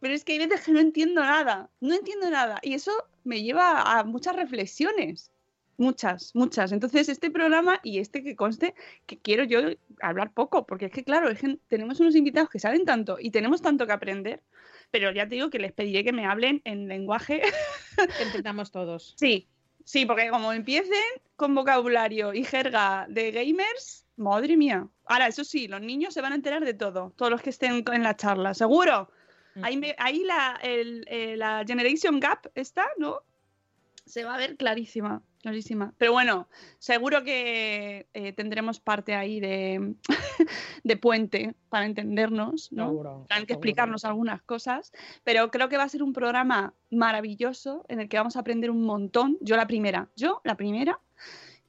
Pero es que hay veces que no entiendo nada. No entiendo nada. Y eso me lleva a muchas reflexiones. Muchas, muchas. Entonces, este programa y este que conste, que quiero yo hablar poco, porque es que, claro, es que tenemos unos invitados que saben tanto y tenemos tanto que aprender, pero ya te digo que les pediré que me hablen en lenguaje. Que entendamos todos. Sí, sí, porque como empiecen con vocabulario y jerga de gamers, madre mía. Ahora, eso sí, los niños se van a enterar de todo, todos los que estén en la charla, seguro. Ahí, me- ahí la, el- eh, la Generation Gap está, ¿no? Se va a ver clarísima, clarísima. Pero bueno, seguro que eh, tendremos parte ahí de, de puente para entendernos, ¿no? Seguro, Tendrán que seguro. explicarnos algunas cosas, pero creo que va a ser un programa maravilloso en el que vamos a aprender un montón. Yo la primera, yo la primera,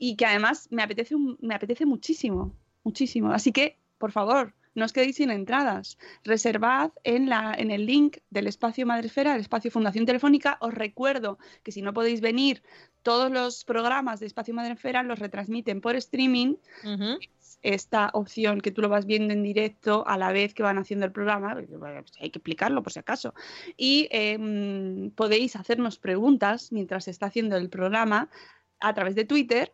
y que además me apetece, me apetece muchísimo, muchísimo. Así que, por favor, no os quedéis sin entradas. Reservad en, la, en el link del espacio Madresfera, el espacio Fundación Telefónica. Os recuerdo que si no podéis venir, todos los programas de Espacio Madresfera los retransmiten por streaming esta opción que tú lo vas viendo en directo a la vez que van haciendo el programa, bueno, pues hay que explicarlo por si acaso. Y eh, mm, podéis hacernos preguntas mientras se está haciendo el programa a través de Twitter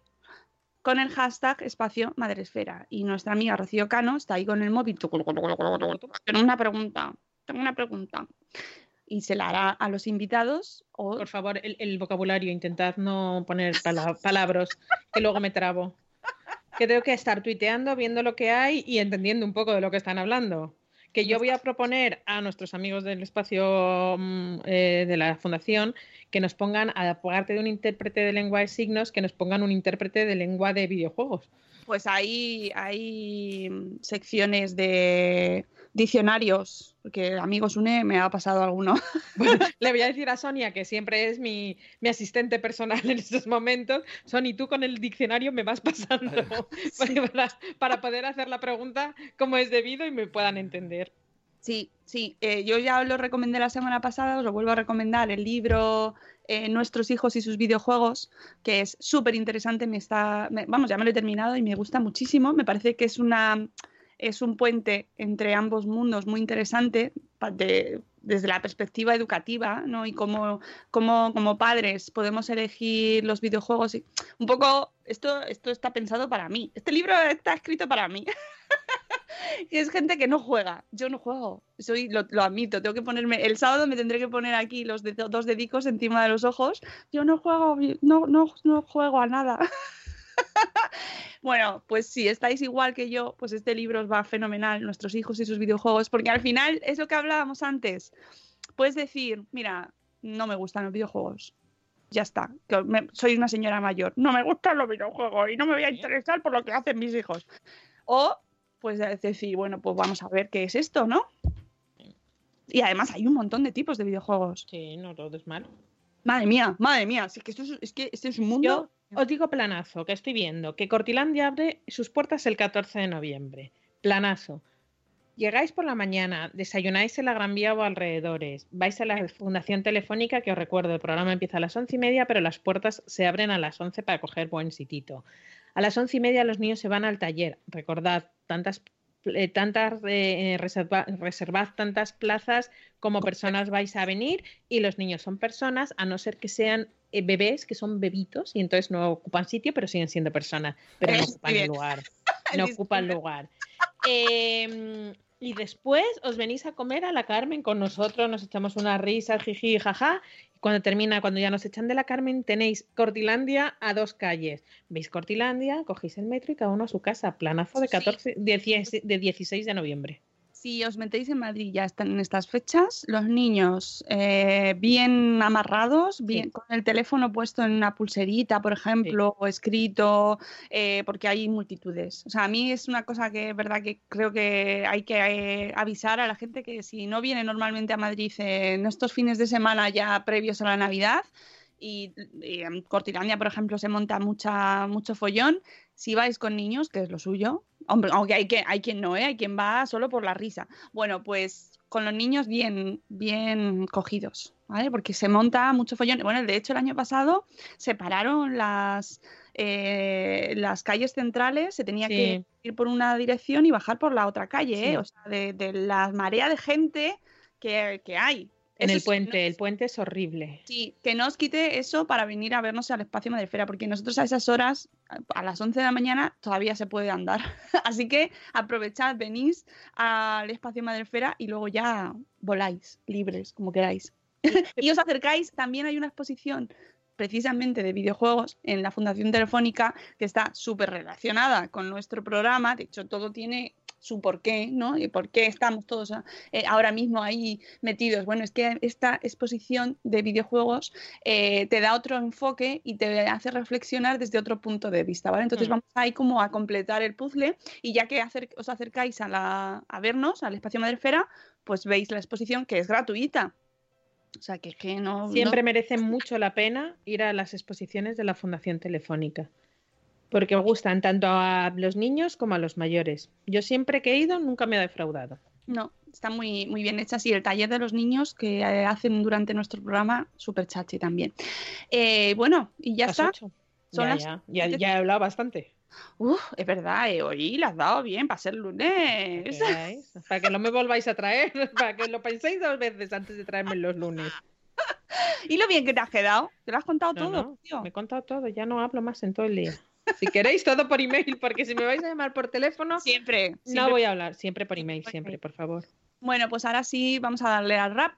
con el hashtag espacio madresfera. Y nuestra amiga Rocío Cano está ahí con el móvil. Tengo una pregunta, tengo una pregunta. Y se la hará a los invitados o Por favor, el, el vocabulario, intentad no poner pala- palabras, que luego me trabo. Que tengo que estar tuiteando, viendo lo que hay y entendiendo un poco de lo que están hablando. Que yo voy a proponer a nuestros amigos del espacio mm, eh, de la fundación que nos pongan, aparte de un intérprete de lengua de signos, que nos pongan un intérprete de lengua de videojuegos. pues hay, hay mm, secciones de diccionarios, porque amigos UNE me ha pasado alguno. Bueno, le voy a decir a Sonia, que siempre es mi, mi asistente personal en estos momentos, Sony, tú con el diccionario me vas pasando para, para poder hacer la pregunta como es debido y me puedan entender. Sí, sí, eh, yo ya os lo recomendé la semana pasada, os lo vuelvo a recomendar, el libro eh, Nuestros hijos y sus videojuegos, que es súper interesante, me está, me- vamos, ya me lo he terminado y me gusta muchísimo, me parece que es una es un puente entre ambos mundos muy interesante de- desde la perspectiva educativa, ¿no? Y cómo, cómo como padres podemos elegir los videojuegos. Y un poco, esto, esto está pensado para mí. Este libro está escrito para mí. Y es gente que no juega. Yo no juego. Soy, lo, lo admito. Tengo que ponerme. El sábado me tendré que poner aquí los de- dos dedicos encima de los ojos. Yo no juego, no, no, no juego a nada. bueno, pues si estáis igual que yo, pues este libro os va fenomenal, nuestros hijos y sus videojuegos, porque al final es lo que hablábamos antes. Puedes decir, mira, no me gustan los videojuegos. Ya está. que me- soy una señora mayor. No me gustan los videojuegos y no me voy a interesar por lo que hacen mis hijos. O pues decir, bueno, pues vamos a ver qué es esto, ¿no? Y además hay un montón de tipos de videojuegos. Sí, no todo es malo. Madre mía, madre mía, sí que esto es, es que este es un mundo. Yo os digo planazo, que estoy viendo que Cortilandia abre sus puertas el 14 de noviembre. Planazo. Llegáis por la mañana, desayunáis en la Gran Vía o alrededores, vais a la Fundación Telefónica, que os recuerdo, el programa empieza a las once y media, pero las puertas se abren a las once para coger buen sitito. A las once y media los niños se van al taller. Recordad, tantas, eh, tantas eh, reserva- reservad tantas plazas como personas vais a venir y los niños son personas, a no ser que sean eh, bebés, que son bebitos y entonces no ocupan sitio, pero siguen siendo personas, pero no ocupan lugar. No ocupan lugar. Eh, y después os venís a comer a la Carmen con nosotros, nos echamos una risa, jiji, jaja. Y cuando termina, cuando ya nos echan de la Carmen, tenéis Cortilandia a dos calles. Veis Cortilandia, cogéis el metro y cada uno a su casa. Planazo de, 14, de, de 16 de noviembre si os metéis en Madrid ya están en estas fechas, los niños eh, bien amarrados, bien con el teléfono puesto en una pulserita, por ejemplo, o escrito, eh, porque hay multitudes. O sea, a mí es una cosa que es verdad que creo que hay que eh, avisar a la gente que si no viene normalmente a Madrid en estos fines de semana ya previos a la Navidad, y, en Cortilandia, por ejemplo, se monta mucha, mucho follón. Si vais con niños, que es lo suyo, hombre, aunque hay, que, hay quien no, ¿eh? hay quien va solo por la risa. Bueno, pues con los niños bien, bien cogidos, ¿vale? Porque se monta mucho follón. Bueno, de hecho, el año pasado separaron las, eh, las calles centrales, se tenía que ir por una dirección y bajar por la otra calle, ¿eh? O sea, de, la marea de gente que, que hay. En el puente, el puente es horrible. Sí, que no os quite eso para venir a vernos al espacio Madrefera, porque nosotros a esas horas, a las 11 de la mañana, todavía se puede andar. Así que aprovechad, venís al espacio Madrefera y luego ya voláis libres, como queráis. y os acercáis, también hay una exposición precisamente de videojuegos en la Fundación Telefónica que está súper relacionada con nuestro programa. De hecho, todo tiene su porqué, ¿no? Y por qué estamos todos eh, ahora mismo ahí metidos. Bueno, es que esta exposición de videojuegos eh, te da otro enfoque y te hace reflexionar desde otro punto de vista, ¿vale? Entonces mm. vamos ahí como a completar el puzzle y ya que os acercáis a, la, a vernos, al espacio Madrefera, pues veis la exposición que es gratuita. O sea, que es que no... Siempre merece mucho la pena ir a las exposiciones de la Fundación Telefónica porque me gustan tanto a los niños como a los mayores. Yo siempre que he ido nunca me ha defraudado. No, está muy, muy bien hecha. Sí, el taller de los niños que eh, hacen durante nuestro programa, súper chachi también. Eh, bueno, y ya está. ya, ya, ya, he hablado bastante. Uf, es verdad, eh, hoy la has dado bien para ser lunes. Para que no me volváis a traer, para que lo penséis dos veces antes de traerme los lunes. y lo bien que te has quedado, te lo has contado todo. Me he contado todo, ya no hablo más en todo el día. Si queréis, todo por email, porque si me vais a llamar por teléfono, siempre, no voy a hablar. Siempre por email, siempre, por favor. Bueno, pues ahora sí vamos a darle al rap.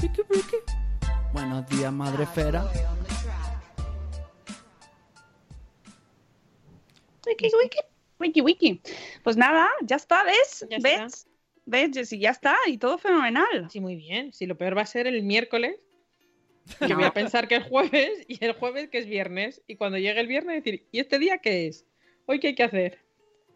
Ricky, Ricky. Buenos días, madre fera. Wiki, wiki, wiki, wiki. Pues nada, ya está, ¿ves? ¿Ves? ¿Ves, Ya está, y todo fenomenal. Sí, muy bien. Si lo peor va a ser el miércoles, yo voy a pensar que es jueves y el jueves que es viernes. Y cuando llegue el viernes decir, ¿y este día qué es? ¿Hoy qué hay que hacer?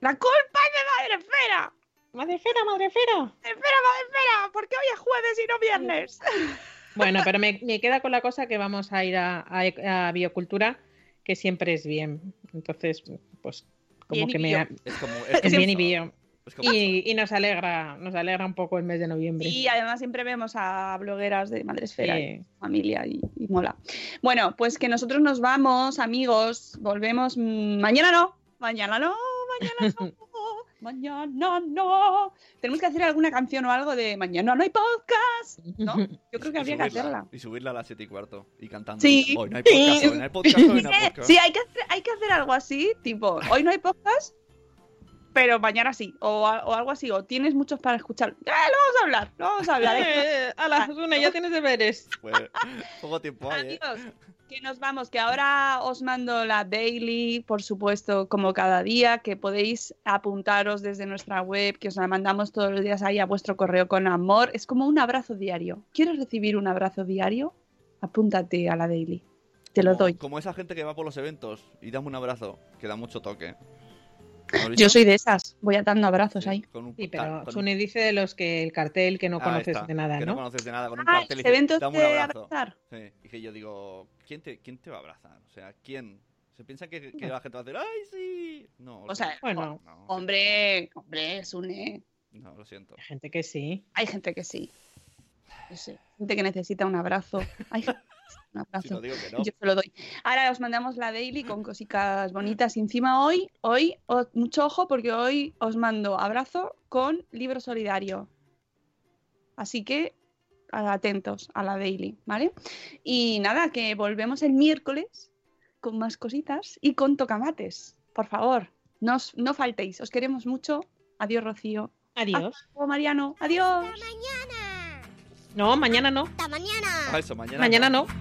¡La culpa es de Madre Fera! Madrefera, madrefera. Madrefera, madrefera, ¿por qué hoy es jueves y no viernes? Bueno, pero me, queda con la cosa que vamos a ir a, biocultura, que siempre es bien. Entonces, pues como que me... Es, como, es, bien y bio. Y, nos alegra, nos alegra un poco el mes de noviembre. Y además siempre vemos a blogueras de Madresfera y familia y, y, mola. Bueno, pues que nosotros nos vamos, amigos, volvemos mañana no, mañana no, mañana no. mañana no. Tenemos que hacer alguna canción o algo de mañana no hay podcast, ¿no? Yo creo que habría que hacerla. Y subirla a las 7 y cuarto y cantando. Sí. Hoy no hay podcast, hoy no hay podcast, hoy no hay podcast. Sí, hay que, hacer, hay que hacer algo así, tipo, hoy no hay podcast, pero mañana sí, o, o, algo así, o tienes muchos para escuchar. ¡Eh, lo vamos a hablar! Lo vamos a hablar. Eh, a las una, ya tienes deberes. Pues, poco tiempo hay, ¿eh? Amigos, que nos vamos, que ahora os mando la daily, por supuesto, como cada día, que podéis apuntaros desde nuestra web, que os la mandamos todos los días ahí a vuestro correo con amor. Es como un abrazo diario. ¿Quieres recibir un abrazo diario? Apúntate a la daily. Te lo doy. Como esa gente que va por los eventos y dame un abrazo, que da mucho toque. Yo soy de esas, voy atando abrazos ahí. Con un Sí, pero con- Sune dice de los que el cartel que no Ah, conoces está, de nada, que no ¿no? conoces de nada con un Ah, cartel eventos "Dame un abrazo". abrazar. Sí, y que yo digo, ¿quién te, quién te va a abrazar? O sea, ¿quién? Se piensa que, que la gente va a decir, ¡ay, sí! No, O sea, Bueno, no, Hombre, hombre, Sune. no, lo siento. hay gente que sí. Hay gente que sí. Yo sé, Gente que necesita un abrazo. Hay gente un abrazo. Si no digo que no. Yo se lo doy. Ahora os mandamos la daily con cositas bonitas. Y encima hoy, hoy, mucho ojo porque hoy os mando abrazo con libro solidario. Así que atentos a la daily, ¿vale? Y nada, que volvemos el miércoles con más cositas y con tocamates. Por favor, no, os- no faltéis. Os queremos mucho. Adiós, Rocío. Adiós. Hasta luego, Mariano. Adiós. Hasta mañana. No, mañana no. Hasta mañana. Ah, eso, mañana. Mañana no.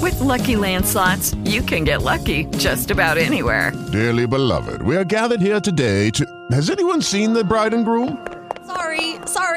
With Lucky Land slots, you can get lucky just about anywhere. Dearly beloved, we are gathered here today to. Has anyone seen the bride and groom?